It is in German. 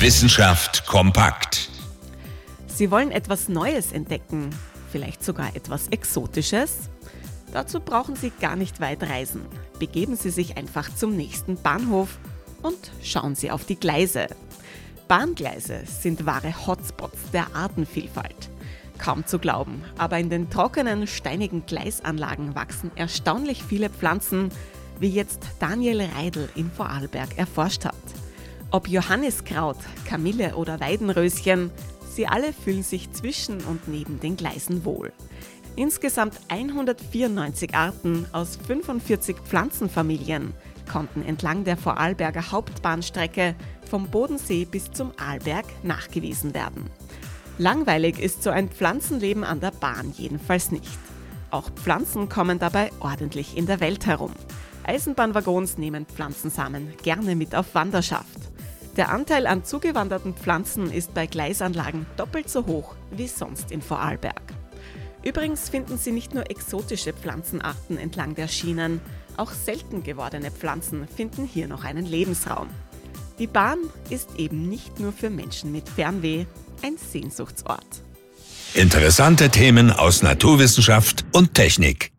Wissenschaft kompakt. Sie wollen etwas Neues entdecken, vielleicht sogar etwas Exotisches? Dazu brauchen Sie gar nicht weit reisen. Begeben Sie sich einfach zum nächsten Bahnhof und schauen Sie auf die Gleise. Bahngleise sind wahre Hotspots der Artenvielfalt. Kaum zu glauben, aber in den trockenen, steinigen Gleisanlagen wachsen erstaunlich viele Pflanzen, wie jetzt Daniel Reidel in Vorarlberg erforscht hat. Ob Johanniskraut, Kamille oder Weidenröschen, sie alle fühlen sich zwischen und neben den Gleisen wohl. Insgesamt 194 Arten aus 45 Pflanzenfamilien konnten entlang der Vorarlberger Hauptbahnstrecke vom Bodensee bis zum Arlberg nachgewiesen werden. Langweilig ist so ein Pflanzenleben an der Bahn jedenfalls nicht. Auch Pflanzen kommen dabei ordentlich in der Welt herum. Eisenbahnwaggons nehmen Pflanzensamen gerne mit auf Wanderschaft. Der Anteil an zugewanderten Pflanzen ist bei Gleisanlagen doppelt so hoch wie sonst in Vorarlberg. Übrigens finden Sie nicht nur exotische Pflanzenarten entlang der Schienen, auch selten gewordene Pflanzen finden hier noch einen Lebensraum. Die Bahn ist eben nicht nur für Menschen mit Fernweh ein Sehnsuchtsort. Interessante Themen aus Naturwissenschaft und Technik.